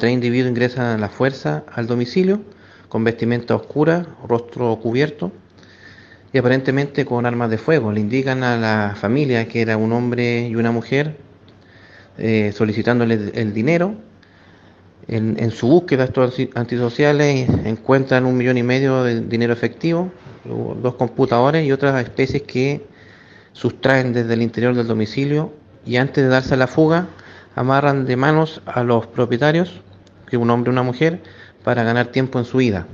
Tres individuos ingresan a la fuerza al domicilio con vestimenta oscura, rostro cubierto y aparentemente con armas de fuego. Le indican a la familia que era un hombre y una mujer eh, solicitándole el dinero. En, en, su búsqueda estos antisociales encuentran un millón y medio de dinero efectivo, dos computadores y otras especies que sustraen desde el interior del domicilio y antes de darse a la fuga amarran de manos a los propietarios, que un hombre y una mujer, para ganar tiempo en su ida.